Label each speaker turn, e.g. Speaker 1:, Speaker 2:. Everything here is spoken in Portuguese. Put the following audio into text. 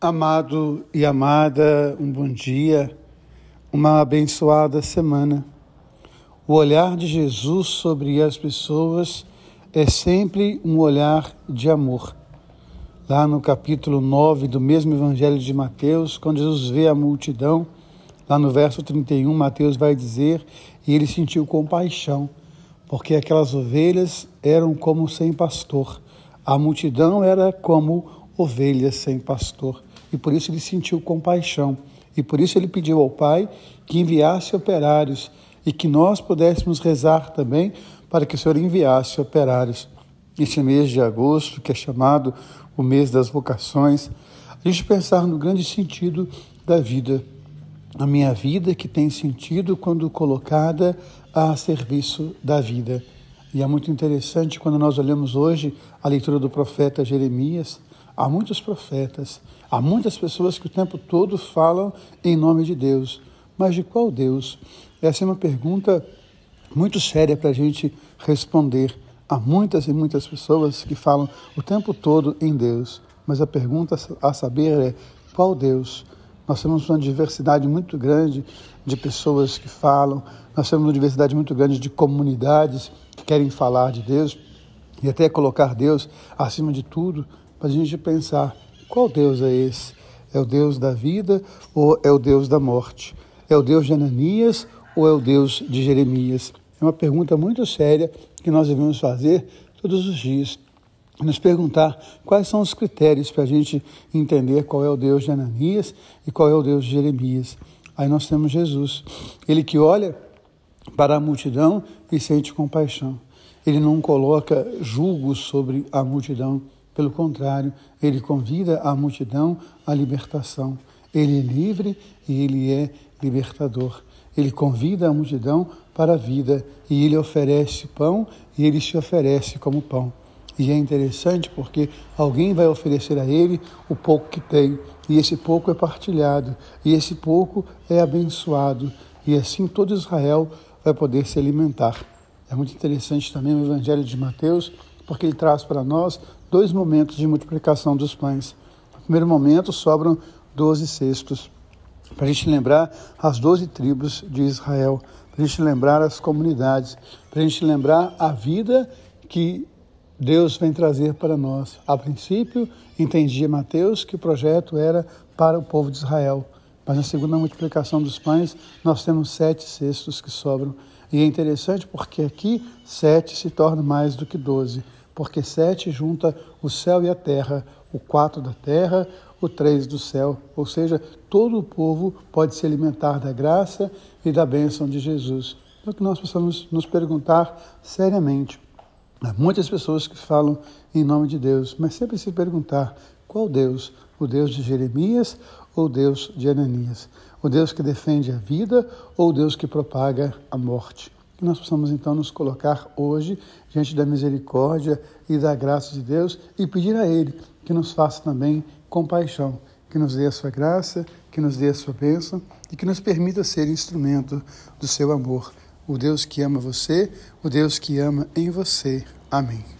Speaker 1: Amado e amada, um bom dia, uma abençoada semana. O olhar de Jesus sobre as pessoas é sempre um olhar de amor. Lá no capítulo 9 do mesmo Evangelho de Mateus, quando Jesus vê a multidão, lá no verso 31, Mateus vai dizer: E ele sentiu compaixão, porque aquelas ovelhas eram como sem pastor, a multidão era como ovelhas sem pastor e por isso ele sentiu compaixão. E por isso ele pediu ao Pai que enviasse operários e que nós pudéssemos rezar também para que o Senhor enviasse operários. Este mês de agosto, que é chamado o mês das vocações, a gente pensar no grande sentido da vida. A minha vida que tem sentido quando colocada a serviço da vida. E é muito interessante quando nós olhamos hoje a leitura do profeta Jeremias, Há muitos profetas, há muitas pessoas que o tempo todo falam em nome de Deus. Mas de qual Deus? Essa é uma pergunta muito séria para a gente responder. Há muitas e muitas pessoas que falam o tempo todo em Deus, mas a pergunta a saber é qual Deus? Nós temos uma diversidade muito grande de pessoas que falam, nós temos uma diversidade muito grande de comunidades que querem falar de Deus e até colocar Deus acima de tudo, para a gente pensar qual Deus é esse? É o Deus da vida ou é o Deus da morte? É o Deus de Ananias ou é o Deus de Jeremias? É uma pergunta muito séria que nós devemos fazer todos os dias. Nos perguntar quais são os critérios para a gente entender qual é o Deus de Ananias e qual é o Deus de Jeremias. Aí nós temos Jesus, ele que olha para a multidão e sente compaixão. Ele não coloca julgo sobre a multidão, pelo contrário, ele convida a multidão à libertação. Ele é livre e ele é libertador. Ele convida a multidão para a vida e ele oferece pão e ele se oferece como pão. E é interessante porque alguém vai oferecer a ele o pouco que tem, e esse pouco é partilhado, e esse pouco é abençoado, e assim todo Israel vai poder se alimentar. É muito interessante também o Evangelho de Mateus, porque ele traz para nós dois momentos de multiplicação dos pães. No primeiro momento, sobram doze cestos, para a gente lembrar as doze tribos de Israel, para a gente lembrar as comunidades, para a gente lembrar a vida que Deus vem trazer para nós. A princípio, entendia Mateus que o projeto era para o povo de Israel, mas na segunda multiplicação dos pães, nós temos sete cestos que sobram. E é interessante porque aqui sete se torna mais do que doze porque sete junta o céu e a terra, o quatro da terra, o três do céu. Ou seja, todo o povo pode se alimentar da graça e da bênção de Jesus. Então, que nós possamos nos perguntar seriamente. Há muitas pessoas que falam em nome de Deus, mas sempre se perguntar qual Deus? O Deus de Jeremias ou o Deus de Ananias? O Deus que defende a vida ou o Deus que propaga a morte? Que nós possamos então nos colocar hoje diante da misericórdia e da graça de Deus e pedir a Ele que nos faça também compaixão, que nos dê a sua graça, que nos dê a sua bênção e que nos permita ser instrumento do seu amor. O Deus que ama você, o Deus que ama em você. Amém.